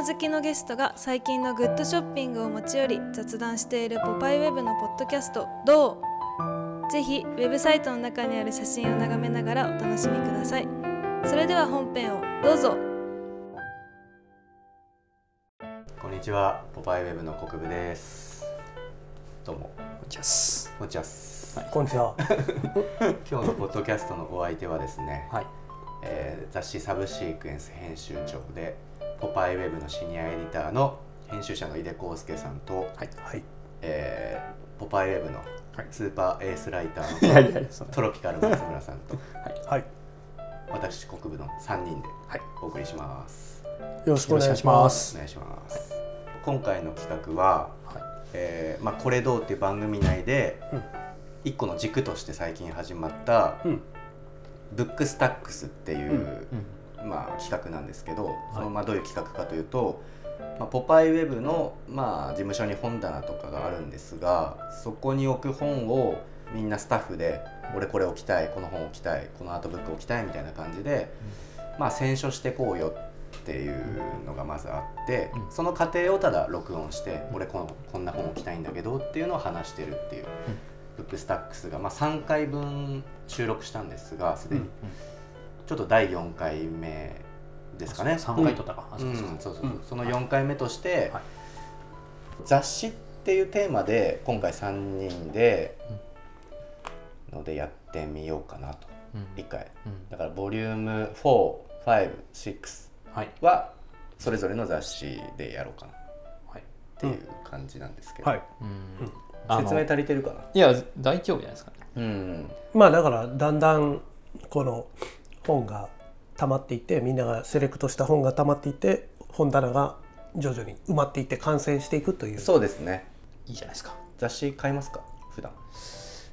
物好きのゲストが最近のグッドショッピングを持ち寄り雑談しているポパイウェブのポッドキャスト「どう?」ぜひウェブサイトの中にある写真を眺めながらお楽しみくださいそれでは本編をどうぞこんにちは、ポパイウェブの国分です。どうも、じゃす。こんにちはっす。こんにちは。今日のポッドキャストのお相手はですね、はい。えー雑誌サブシークエンス編集長で、ポパイウェブのシニアエディターの編集者の井出康介さんと、はい。はい。えーポパイウェブのはいスーパーエースライタいーの やいトロピカル松村さんと、はい。私国分の3人ではいお送りします。よろしくお願いしま。ますすお願いします。今回の企画は、はい。えーまあ、これどうっていう番組内で、うん一個の軸として最近始まった、うんブックスタックスっていう、まあ、企画なんですけど、そのまあどういう企画かというと、まあ、ポパイウェブの、まあ、事務所に本棚とかがあるんですがそこに置く本をみんなスタッフで「俺これ置きたいこの本置きたいこのアートブック置きたい」みたいな感じで、まあ、選書してこうよっていうのがまずあって、うん。その過程をただ録音して「俺このこんな本置きたいんだけど」っていうのを話してるっていう。ブックスタックスが、まあ、3回分収録したんですがすでに、うんちょっと第4回目ですかね。三回撮ったか。そうんそうその4回目として、はい。雑誌っていうテーマで今回3人で、のでやってみようかなと。うん。1回。うん。だからボリューム456はそれぞれの雑誌でやろうかな。っはい。ていう感じなんですけど、はい。うん。説明足りてるかな？いや、大丈夫じゃないですかね。うん。まあだからだんだんこの本が溜まっていってみんながセレクトした本が溜まっていって本棚が徐々に埋まっていって完成していくという。そうですねいいじゃないですか。雑誌買いますか？普段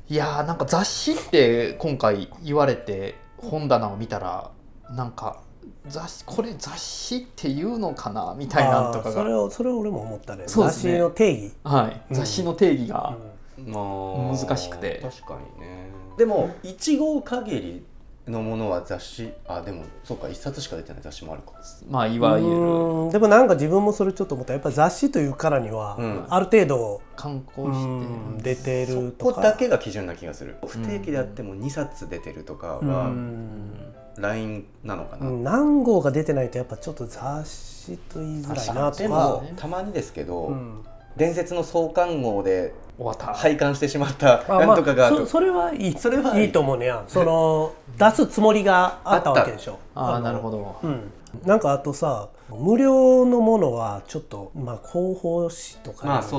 いやー、なんか雑誌って今回言われて本棚を見たら、なんか雑誌これ雑誌っていうのかなみたいなんとかあーそれが。をそれを俺も思ったね。ね誌の定義。はい。うん雑誌の定義が。まあ難しくて確かにねでも1号限りのものは雑誌あでもそうか1冊しか出てない雑誌もあるか。まあいわゆる。うんでもなんか自分もそれちょっと思ったやっぱ雑誌というからには、うん。ある程度観光うしてん出てそるとか。こだけが基準な気がする。不定期であっても2冊出てるとかうはん LINE なのかな、うん何号が出てないとやっぱちょっと雑誌と言いづらいなとでかもたまにですけど、うん伝説の創刊号で終わった。廃刊してしまったあなんとかがまあ、そそれはいい。それはいい。いと思うね。やその 出すつもりがあったわけでしょ。ああ、のなるほど。うん、なんかあとさ無料のものはちょっと、まあ、広報誌とかにまあフ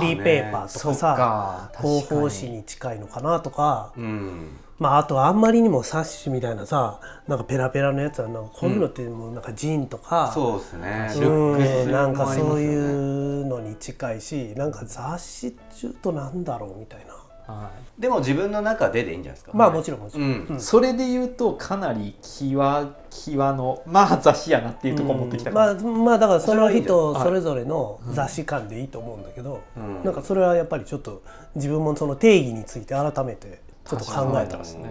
リーペーパーとかさ、か。広報誌に近いのかなとか、うんまあ、あとあんまりにも冊子みたいなさなんかペラペラのやつはなんかこういうのってもうなんかジンとか、そうですね。うん、なんかそういうのに近いしなんか雑誌っちゅうとなんだろうみたいな。はい。でも自分の中ででいいんじゃないですか。まあもちろんもちろん、うん。うん。それで言うとかなり際際のまあ雑誌やなっていうところ持ってきたから、まあまあだからその人それぞれの雑誌感でいいと思うんだけど、うん。なんかそれはやっぱりちょっと自分もその定義について改めてちょっと考えたらですね。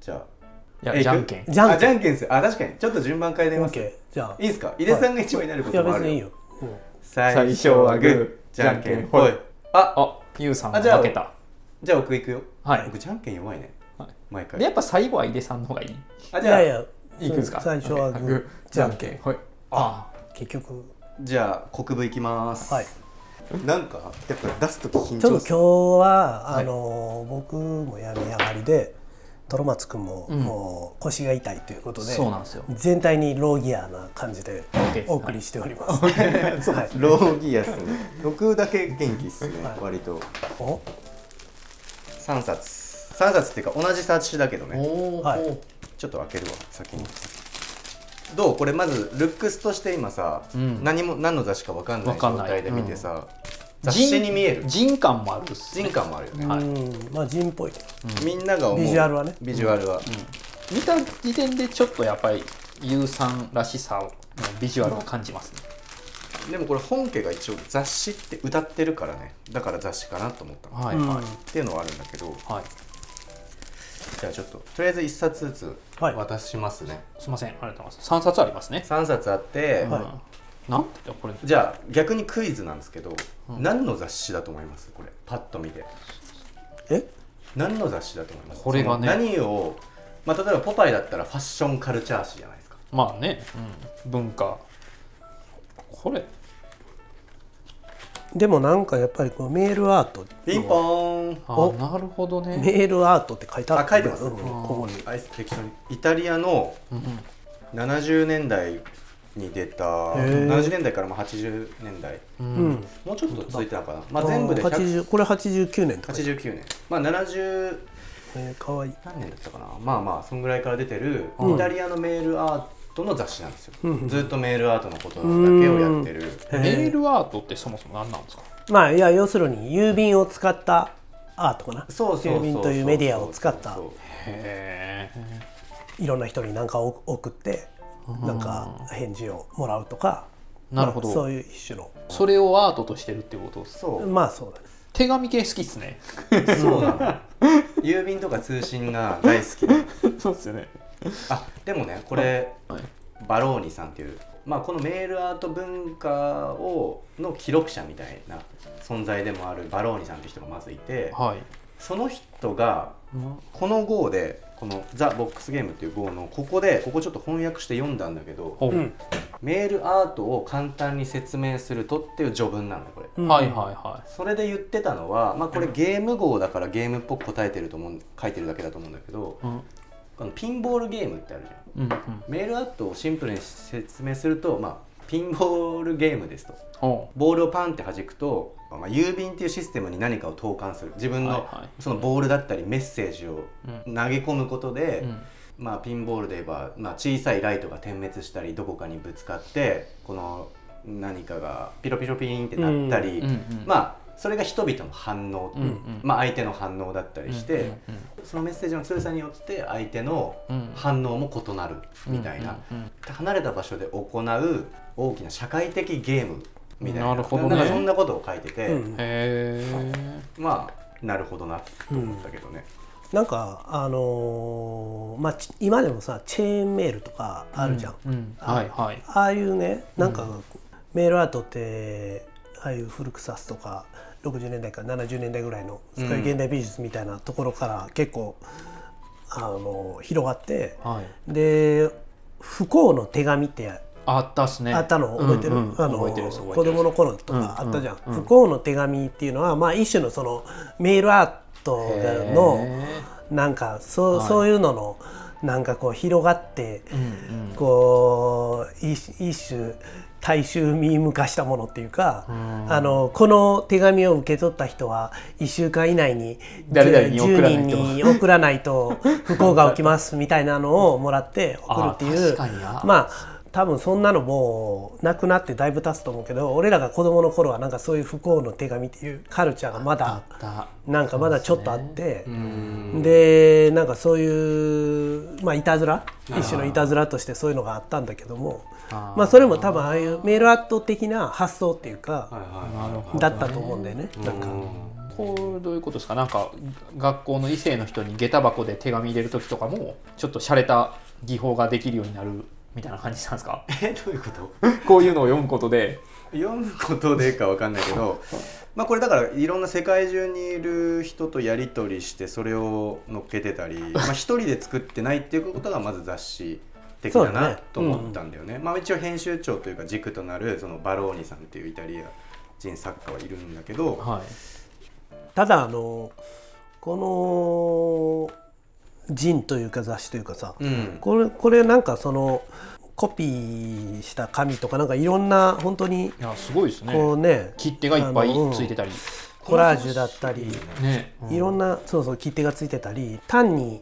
じゃあ。いやえじゃんけん。じゃんけん。あじゃんけんですよ。あ確かに。ちょっと順番変えてみます。じゃあ。いですか？井出さんが一番になるこいやともある別にいいよ、うん。最初はグーじゃんけんほい。あ。あゆうさんあじゃあ負けた。じゃあ僕いくよ。はい。僕じゃんけん弱いね。はい。毎回。でやっぱ最後は井出さんの方がいい？あじゃあ。いやいやいくんですか？最初はグーじゃんけん。はい。あ。結局。じゃあ国分いきます。はいなんかやっぱ出すとき緊ちょっと今日は、あの僕も病み上がりでトロマツ君も、うん。もう腰が痛いということでそうなんですよ。全体にローギアな感じでお送りしております。はい、ローギアっすね。僕だけ元気っすねはい。割と。お？3冊。3冊っていうか同じ冊子だけどね。おお、はい。ちょっと開けるわ先にどうこれまずルックスとして今さ、うん。何も何の雑誌か分かんないわかんない。状態で見てさ、雑誌に見える。人感もある人感もあるよね、はい。うん、まあ人っぽい。みんなが思う。ビジュアルはね。ビジュアルは、見た時点でちょっとやっぱりゆうさんらしさのビジュアルを感じますね、でもこれ本家が一応雑誌って歌ってるからね。だから雑誌かなと思ったの、うんはいはい、っていうのはあるんだけど。はい。じゃあちょっととりあえず1冊ずつはい渡しますね、すみません。ありがとうございます。3冊ありますね、3冊あって、はい。うんなんてこれ。じゃあ逆にクイズなんですけど、何の雑誌だと思います？これ。パッと見て。え？何の雑誌だと思います？これがね。何を、まあ、例えば「ポパイ」だったらファッションカルチャー誌じゃないですか。まあね、うん、文化。これでもなんかやっぱりこのメールアート。ピンポーン。あおなるほどね。メールアートって書いてあるあ書いてます。うんここにアイス適当に。イタリアのうん70年代に出たー。70年代からまあ80年代。ううん。んもうちょっと続いてたのかな、まあ、全部で100 80これ89年とか。89年。まあ70えーかわいい。何年だったかな。まあまあそんぐらいから出てるうん。イタリアのメールアートの雑誌なんですよ、うんずっとメールアートのことだけをやってる。メールアートってそもそも何なんですか？まあいや要するに郵便を使ったアートかな。そうそうそうそう郵便というメディアを使った。いろんな人に何かを送ってなんか返事をもらうとかなるほど。まあそういう一種の。それをアートとしてるってこと？そう。まあそうだね。手紙系好きっすね。そうなの。郵便とか通信が大好きで そうっすよねあでもねこれ、はい。バローニさんっていう、まあ、このメールアート文化をの記録者みたいな存在でもあるバローニさんっていう人がまずいてはい。その人がこの GO でこの「ザ・ボックスゲーム」っていう GO のここでここちょっと翻訳して読んだんだけどほう。うん。メールアートを簡単に説明するとっていう序文なんだこれ。うんはいはい。はそれで言ってたのは、まあ、これゲーム号だからゲームっぽく答えてると思う書いてるだけだと思うんだけどいうんこのピンボールゲームってあるじゃん。うんうん。メールアートをシンプルに説明すると、まあ、ピンボールゲームですと。ほボールをパンって弾くと、まあ、郵便っていうシステムに何かを投函する。自分のそのボールだったりメッセージを投げ込むことで、ううん。まあ、ピンボールで言えば、まあ、小さいライトが点滅したりどこかにぶつかってこの何かがピロピロピーンってなったり、まあそれが人々の反応、うんうん。まあ、相手の反応だったりして、うんうんそのメッセージの強さによって相手のうん反応も異なるみたいな、うんうんうん離れた場所で行う大きな社会的ゲームみたいな。なるほどね。んかそんなことを書いてて、うん。まあなるほどなと思ったけどね。なんかあのーまあち今でもさチェーンメールとかあるじゃん、うんはいはい。ああいうねなんかメールアートってああいう古くさすとか60年代から70年代ぐらいのそういう現代美術みたいなところから結構、あの広がってはい。で不幸の手紙ってあったっすね。あったの覚えてる,、うんうん。あの子供の頃とかあったじゃん、うんうん。うん不幸の手紙っていうのは、まあ、一種のそのメールアートのなんかそう,、はい。そういうののなんかこう広がって、うんうん。こう一一種大衆ミーム化したものっていうか、うん。あのこの手紙を受け取った人は1週間以内に誰々に送らないと。10人に送らないと 不幸が起きますみたいなのをもらって送るっていあうまあ多分そんなのもうなくなってだいぶ経つと思うけど俺らが子供の頃はなんかそういう不幸の手紙っていうカルチャーがまあだなんかまだちょっとあって。うん。でなんかそういうまあいたずら一種のいたずらとしてそういうのがあったんだけどもまあそれも多分ああいうメールアート的な発想っていうかだったと思うんだよね。なんか。これどういうことですか？なんか学校の異性の人に下駄箱で手紙入れる時とかもちょっと洒落た技法ができるようになるみたいな感じなんですか？えどういうこと？こういうのを読むことで。読むことでかわかんないけどまあこれだからいろんな世界中にいる人とやり取りしてそれを乗っけてたり まあ一人で作ってないっていうことがまず雑誌的だなと思ったんだよね。まあ一応編集長というか軸となるそのバローニさんっていうイタリア人作家はいるんだけど、はい。ただあのこの人というか雑誌というかさうん、これこれなんかそのコピーした紙とかなんかいろんな本当にいやすごいですね。こうね切手がいっぱいついてたり。コラージュだったりね。いろんなそうそう切手がついてたり単に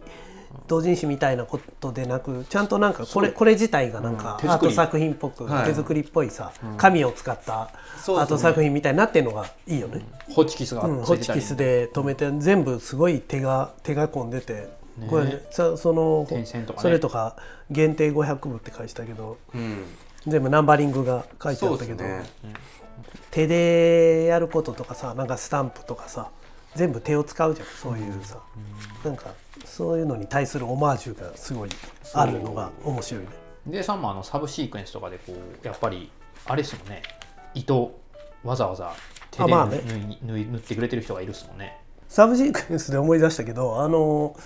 同人誌みたいなことでなくちゃんとなんかこれこれ自体がなんかアート作品っぽくはい。手作りっぽいさ紙を使ったアート作品みたいになってるのがいいよね。ホチキスがうん、ついてたり。ホチキスで留めて全部すごい手が手が込んでて、ね。これさその点線とかね。それとか限定500部って書いてたけどうん、全部ナンバリングが書いてあったけど、ね。手でやることとかさなんかスタンプとかさ全部手を使うじゃんそういうさ、なんかそういうのに対するオマージュがすごいあるのが面白いね。でさんもあのサブシークエンスとかでこうやっぱりあれですもんね。糸わざわざ手であまあね。縫い縫い縫ってくれてる人がいるっすもんね。サブシークエンスで思い出したけどあの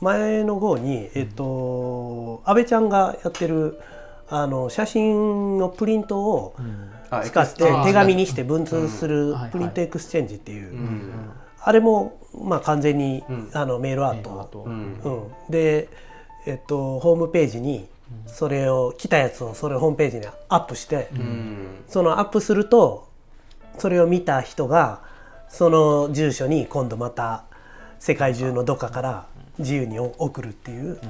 前の号に、えっと安倍ちゃんがやってるあの写真のプリントをあ使って手紙にして文通する print exchange っていう、うん。あれもまあ完全に、ん。あのメールアート。で、えっと、ホームページにそれを来たやつをそれをホームページにアップして、うん。そのアップするとそれを見た人がその住所に今度また世界中のどっかから自由に送るっていう、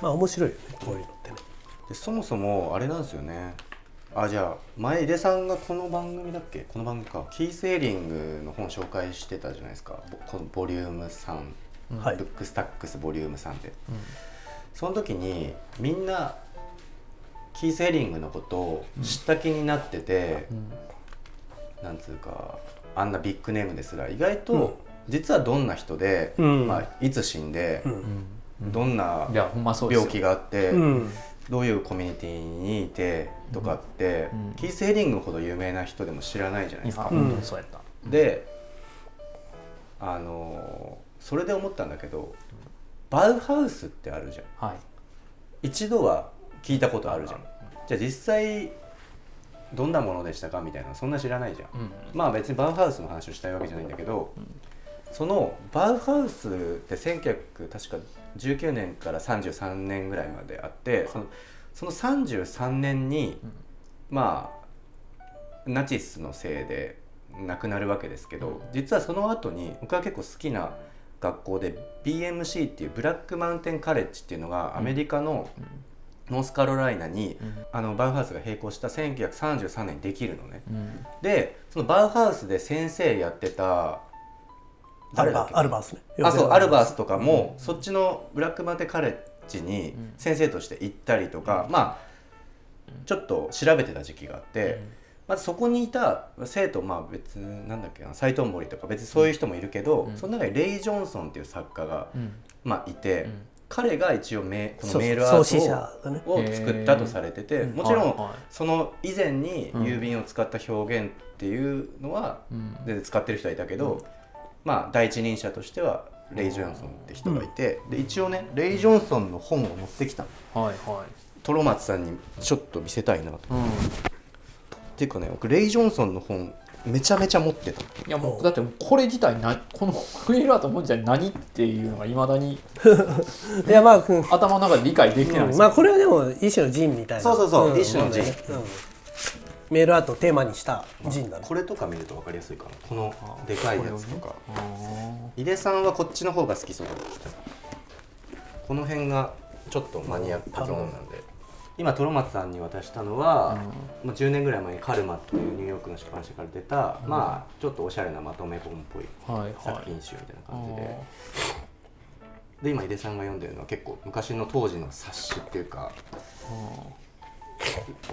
まあ面白いよねこういうのってね。でそもそもあれなんですよね。あじゃあ前井出さんがこの番組だっけ？この番組か。キース・エリングの本紹介してたじゃないですか。ぼこのボリューム3、はい。ブックスタックスボリューム3で、その時にみんなキース・エリングのことを知った気になってて、なんつうかあんなビッグネームですら。意外と実はどんな人で、うん。まあ、いつ死んで、どんな病気があって、うん。どういうコミュニティにいてとかって、うん。キース・ヘリングほど有名な人でも知らないじゃないですか。であのそれで思ったんだけどバウハウスってあるじゃん。はい。一度は聞いたことあるじゃん。じゃあ実際どんなものでしたかみたいなそんな知らないじゃん、うん。まあ別にバウハウスの話をしたいわけじゃないんだけど、そのバウハウスって1900確か19年から33年ぐらいまであってそのその33年に、まあナチスのせいで亡くなるわけですけど、実はその後に僕は結構好きな学校で BMC っていうブラックマウンテンカレッジっていうのがアメリカのノースカロライナに、あのバウハウスが並行した1933年にできるのね。うん。でそのバウハウスで先生やってたアルバアルバースね。あそうアルバースとかも、そっちのブラックマテンカレッジに先生として行ったりとか、まあちょっと調べてた時期があって、まずそこにいた生徒まあ別なんだっけな斎藤森とか別にそういう人もいるけど、その中にレイ・ジョンソンっていう作家が、うん。まあ、いて、ん。彼が一応メこのメールアートをを作ったとされてて、もちろん、その以前に郵便を使った表現っていうのはん。全然使ってる人はいたけど、まあ第一人者としてはレイ・ジョンソンって人がいて、で一応ねレイ・ジョンソンの本を持ってきたの。はいはい。トロマツさんにちょっと見せたいなと。うん。っていうかね僕レイ・ジョンソンの本めちゃめちゃ持ってたいやもうだってこれ自体なこのフリーラートの本自体何っていうのがいまだに いやまあ、うん。頭の中で理解できてないですまあこれはでも一種のジンみたいな。そうそうそう。ん。一種のもジン。だよねうんメールアートをテーマにしたジンだ。ねこれとか見ると分かりやすいかな。このでかいやつとか。あ井出さんはこっちの方が好きそうだこの辺がちょっとマニアックゾーンなんで。今トロマツさんに渡したのは、もう10年ぐらい前にカルマというニューヨークの出版社から出た、まあちょっとおしゃれなまとめ本っぽい作品集みたいな感じで、で今井出さんが読んでるのは結構昔の当時の冊子っていうか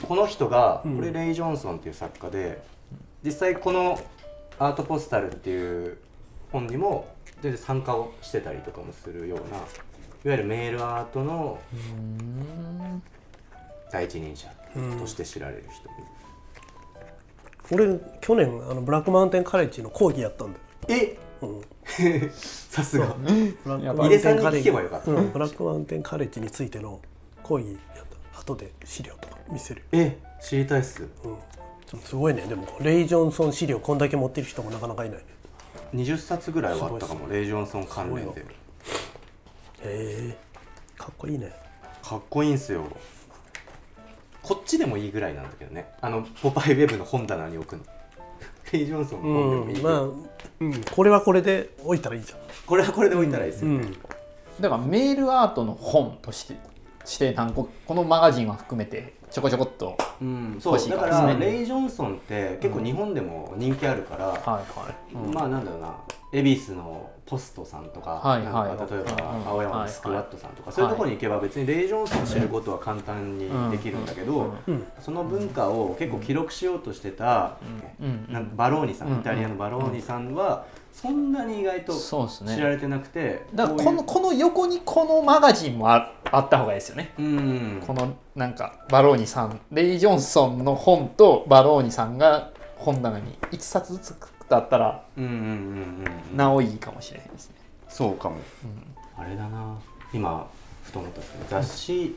この人がこれレイ・ジョンソンっていう作家で実際この「アートポスタル」っていう本にも全然参加をしてたりとかもするようないわゆるメールアートのうん。第一人者として知られる人、俺去年あのブラックマウンテンカレッジの講義やったんだよ。え？うん。さすが。井出さんった、うんブラックマウンテンカレッジについての講義やった後で資料とか見せるえ知りたいっす。うん。すごいね。でもレイ・ジョンソン資料こんだけ持ってる人もなかなかいないね。20冊ぐらいはあったかも。レイ・ジョンソン関連で。へえ。かっこいいね。かっこいいんすよ。こっちでもいいぐらいなんだけどね。あのポパイウェブの本棚に置くの。レイ・ジョンソンの本でもいいうんまあ、うん、これはこれで置いたらいいじゃん。これはこれで置いたらいいですよ、うん。だからメールアートの本としてして何個このマガジンは含めてちょこちょこっとうん、そう欲しいだかからですねらレイ・ジョンソンって結構日本でも人気あるから、はいはい、うん。まあなんだろうな恵比寿のポストさんとか,、はいなんかはい例えばうん。青山のスクワットさんとか、そういうところに行けば別にレイ・ジョンソンを知ることは簡単にできるんだけど、うん。その文化を結構記録しようとしてた、うん。なんかバローニさん、うん。イタリアのバローニさんはそんなに意外とそうですね。知られてなくて、だからこのこの横にこのマガジンもああった方がいいですよね。うん。このなんかバローニさんレイ・ジョンソンの本とバローニさんが本棚に1冊ずつだったらうんうんうんうんなおいいかもしれないですね。そうかも、あれだな。今ふと思ったんですけど雑誌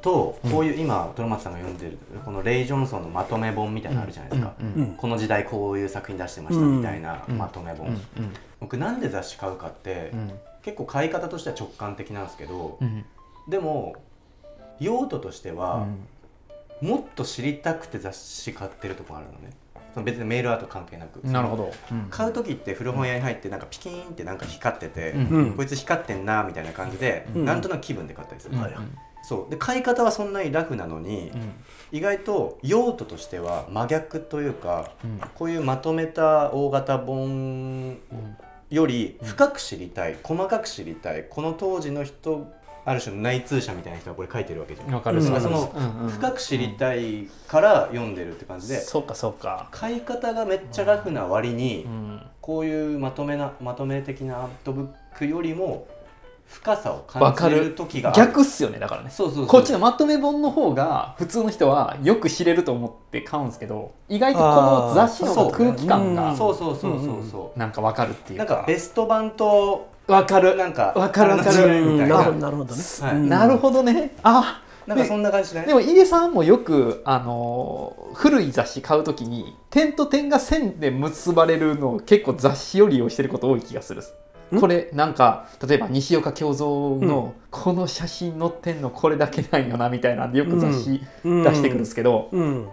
とこういう今トロマツさんが読んでるこのレイ・ジョンソンのまとめ本みたいなのあるじゃないですか、この時代こういう作品出してましたみたいなまとめ本、うん僕なんで雑誌買うかって、うん。結構買い方としては直感的なんですけど、うん。でも用途としてうは、ん。もっと知りたくて雑誌買ってるとこあるのね。その別にメールアート関係なく。なるほど。うん買う時って古本屋に入ってなんかピキーンってなんか光ってて、こいつ光ってんなみたいな感じで、うんなんとなく気分で買ったりする、うんそう。で買い方はそんなにラフなのに、うん。意外と用途としては真逆というかうん。こういうまとめた大型本より深く知りたい、細かく知りたいこの当時の人ある種の内通者みたいな人がこれ書いてるわけじゃん、わかる。うん。その深く知りたいから読んでるって感じで、そうかそうか。買い方がめっちゃラフな割に、うん。こういうまとめなまとめ的なアートブックよりも深さをわかる感じれる。時がある。逆っすよねだからね。そうそうそう。こっちのまとめ本の方が普通の人はよく知れると思って買うんですけど意外とこの雑誌の空気感がそうそうそうそうそう、なんかわかるっていうなんかかベスト版とわかる。なんかわかるわかる。みたいな。なるほどなるほどね。はい。うん。なるほどね。あなんかそんな感じだねでも井出さんもよく、あのー古い雑誌買うときに点と点が線で結ばれるのを結構雑誌を利用してること多い気がするんこれなんか例えば西岡京三のこの写真載ってんのこれだけなんよなみたいなんでよく雑誌うん。出してくるんですけど、うん。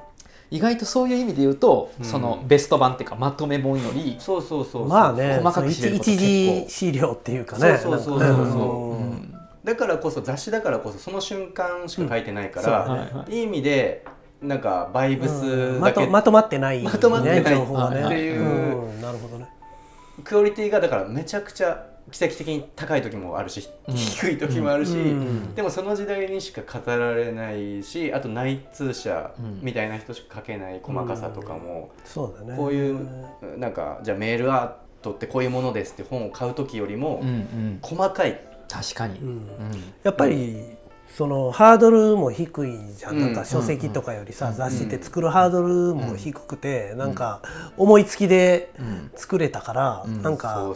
意外とそういう意味で言うと、うん。そのベスト版っていうかまとめ本より、そうそうそうまあね、細かく一時資料っていうかね。そうそうそうそうだからこそ雑誌だからこそその瞬間しか書いてないから、はいはい意味でなんかバイブスまだけ、とまとまってない、ね、まとまってない情報がね。っていうん。なるほどね。クオリティがだからめちゃくちゃ奇跡的に高い時もあるし、うん。低い時もあるし、うん。でもその時代にしか語られないしあと内通者うん。みたいな人しか書けない細かさとかも、そうだね。こういうなんかじゃあメールアートってこういうものですって本を買う時よりもうんうん。細かい、確かに、うん。うん。やっぱりそのハードルも低いじゃん、うんなん。か書籍とかよりさ、うん。雑誌って作るハードルも低くて、なんか思いつきでうん作れたから、うん。なんそうか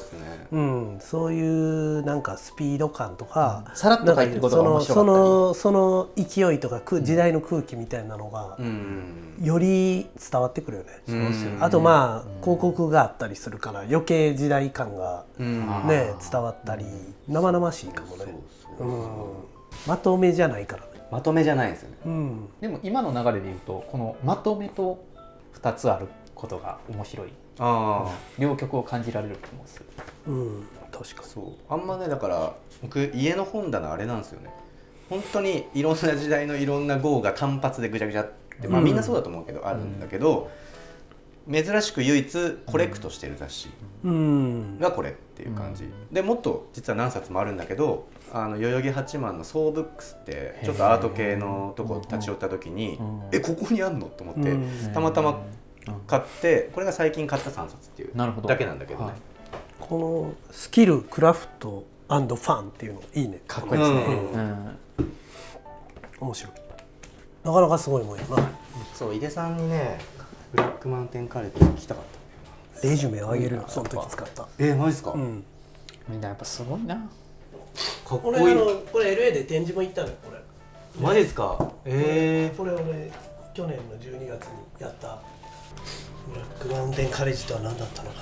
うん、そういうなんかスピード感とか、さらっと書いてることが面白かそったり。のその勢いとか空時代の空気みたいなのがうん。より伝わってくるよね。あとまあ広告があったりするから余計時代感がね伝わったり生々しいかもね。うん、まとめじゃないからね。まとめじゃないですよね。うん、でも今の流れで言うとこのまとめと2つあることが面白い。ああ両極を感じられる気もするうん、確かに。そう。あんまねだから僕家の本棚あれなんですよね。本当にいろんな時代のいろんな号が単発でぐちゃぐちゃって、まあ、うん。みんなそうだと思うけど、あるんだけど珍しく唯一コレクトしてる雑誌うん、がこれっていう感じ、でもっと実は何冊もあるんだけどあの代々木八幡のソーブックスってちょっとアート系のとこ立ち寄った時に、うん。えここにあんの？と思って、うん。たまたまうん。買ってこれが最近買った3冊っていうなるほど。だけなんだけどね、はい。このスキルクラフトファンっていうのいいね。かっこいいですね、うんうん。面白い。なかなかすごいもんやな。そう井出さんにねブラックマウンテンカレーって聞きたかった。レジュメあげるよ、その時使った。えー、マジですか、うん。みんなやっぱすごいな。かっこいい。あのこれ LA で展示も行ったのよこれ。マジですか？えこれ俺去年の12月にやった。ブラックマウンテンカレッジとは何だったのか。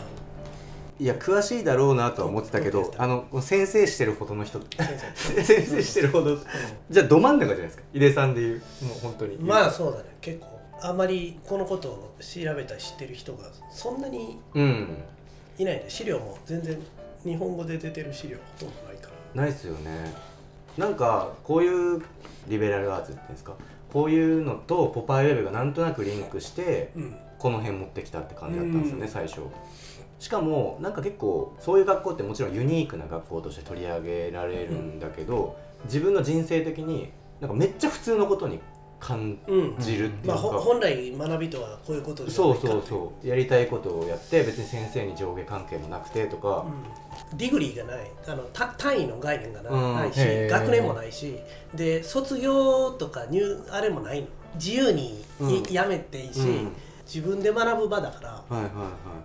ー、いや詳しいだろうなとは思ってたけどあの先生してるほどの人。先生してるほど。じゃあど真ん中じゃないですか。井出さんでいう。もう本当に。まあそうだね。結構あんまりこのことを調べたり知ってる人がそんなにうん。いないね。資料も全然日本語で出てる資料ほとんどないから。ないっすよね。なんかこういうリベラルアーツっていうんですか？こういうのとポパイウェブがなんとなくリンクしてうん。この辺持ってきたって感じだったんですよね、うん。最初。しかもなんか結構そういう学校ってもちろんユニークな学校として取り上げられるんだけど、自分の人生的になんかめっちゃ普通のことに感うんじるっていうまあ、か、ほ本来学びとはこういうことじゃそうそうそう。やりたいことをやって別に先生に上下関係もなくてとか、うん、 degree がない。あのた単位の概念がなうん。ないし、学年もないし。で卒業とか入あれもないの。自由にい、うん。やめていいし、うん自分で学ぶ場だから。はいはいは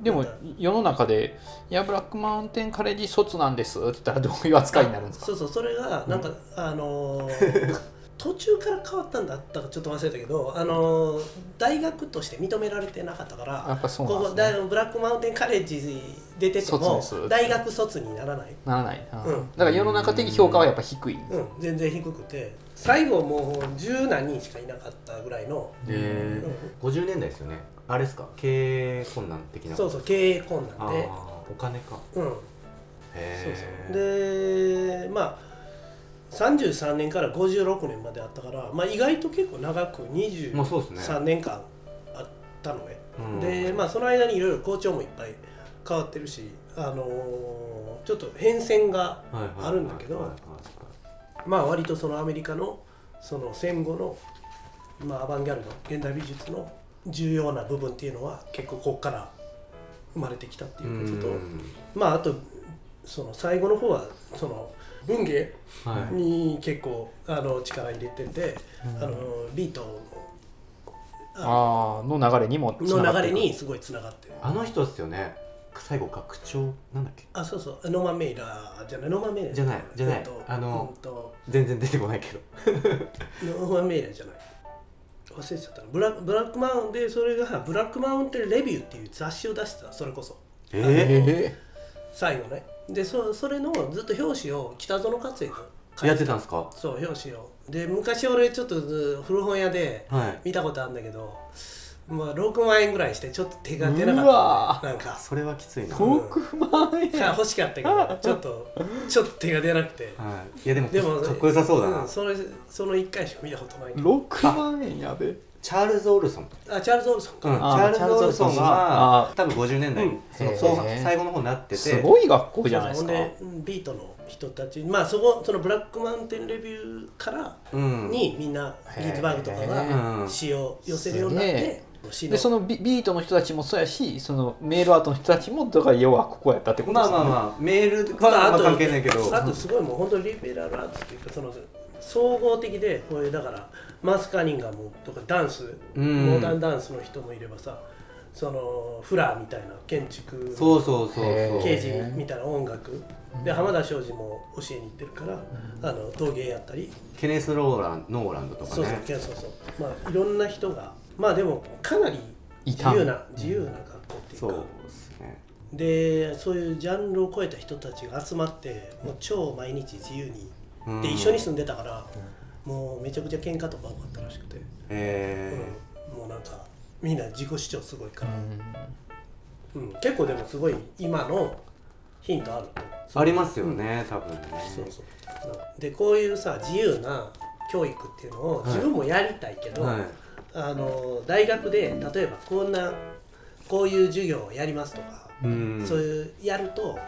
い。でも世の中で「いやブラックマウンテンカレッジ卒なんです」って言ったらどういう扱いになるんですか？そうそう。それがなんか、あのー 途中から変わったんだったかちょっと忘れたけど、あのー大学として認められてなかったからやっぱそうなんここですね。大ブラックマウンテンカレッジ出てて卒も大学卒にならない、ならない、うんうん。だから世の中的評価はやっぱ低い、うん、全然低くて最後もう十何人しかいなかったぐらいの、で、50年代ですよね。あれですか？経営困難的な。そうそう経営困あ難で、ーお金か。うん、そうへそう。でまあ33年から56年まであったから、まあ、意外と結構長くまあそうですね。23年間あったのね、うん。でまあその間にいろいろ校長もいっぱい変わってるし、あのーちょっと変遷があるんだけどまあ割とそのアメリカのその戦後の、まあ、アバンギャルド現代美術の重要な部分っていうのは結構ここから生まれてきたっていうこととうん。まああとその最後の方はその文芸はい。に結構あの力入れてて、あのビートのああの流れにもの流れにすごいつながってる。あの人ですよね。最後学長なんだっけ？あそうそう。ノーマン・メイラーじゃない。ノーマン・メイラーじゃない。じゃないえっとあの全然出てこないけど。ノーマン・メイラーじゃない。忘れちゃったな。ブラブラックマウンでそれがブラックマウンテン・レビューっていう雑誌を出してたそれこそ。ええ最後ねでそそれのずっと表紙を北園克也がー、やってたんですか？そう表紙を。で昔俺ちょっとず古本屋ではい。見たことあるんだけど、まあ、6万円ぐらいしてちょっと手が出なうかわった、ね、なんか。それはきついな、ー、はい、6万円欲しかったけどちょっとちょっと手が出なくて。い。やでもでもかっこよさそうだな、んそれその1回しか見たことないけど。6万円やべチャールズ・オルソン。あチャールズ・オルソンうん、か、あーチャールズ・オルソンがが多分50年代、うん。その最後の方になってて。すごい学校じゃないですか。ビートの人たちまあそこそのブラックマウンテンレビューからうん、にみんなギーズバーグとかへがー詩を寄せるようになって詩でそのビビートの人たちもそうやしそのメールアートの人たちもだから要はここやったってことまあですね。まあまあメールはあんま関係ないけど。あとすごいもう本当にリベラルアーツっていうかその総合的でこういうだからマース・カーニンガムとかダンスうん。モダンダンスの人もいればさそのフラーみたいな建築そうそうそう刑事みたいな音楽。で浜田庄司も教えに行ってるからあの陶芸やったり。ケネス・ローランノーランドとかそうそうねそうそうまあいろんな人がまあでもかなり自由な自由な学校っていうそうかですね。でそういうジャンルを超えた人たちが集まってもう超毎日自由に。うん。で一緒に住んでたからもうめちゃくちゃ喧嘩とか多かったらしくて、へうん。もうなんかみんな自己主張すごいから、うん。結構でもすごい今のヒントあると。ーありますよね多分ね。そうそう。でこういうさ自由な教育っていうのを自分もやりたいけど、はい。あの大学で例えばこんなこういう授業をやりますとか、うん。そういうやると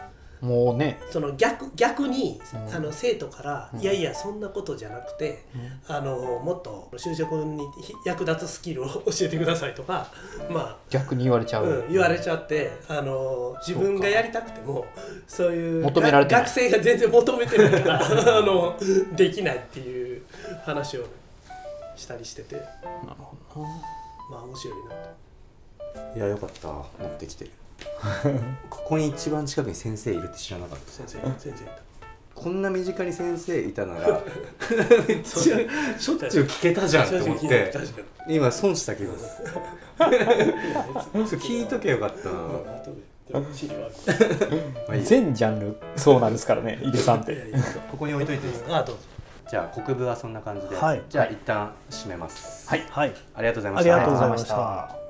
もうね。その逆逆に、うん。あの生徒から、いやいやそんなことじゃなくて、あのもっと就職に役立つスキルを 教えてくださいとかま逆に言われちゃあ、う、うん、言われちゃってあの自分がやりたくてもそういう求められて学生が全然求めてないから あのできないっていう話をしたりしてて。なるほどな。まあ面白いなっていやよかった。持ってきてここに一番近くに先生いるって知らなかった先生。先生いこんな身近に先生いたならめっちゃたしょっちゅう聞けたじゃんと思って今損した気がする。聞いとけよかったな、全ジャンルそうなんですからね井出さんって。いやいやここに置いといていいですか？あどうぞ。じゃあ国部はそんな感じで、はい。じゃあ一旦締めます。はい。はい。ありがとうございました。ありがとうございました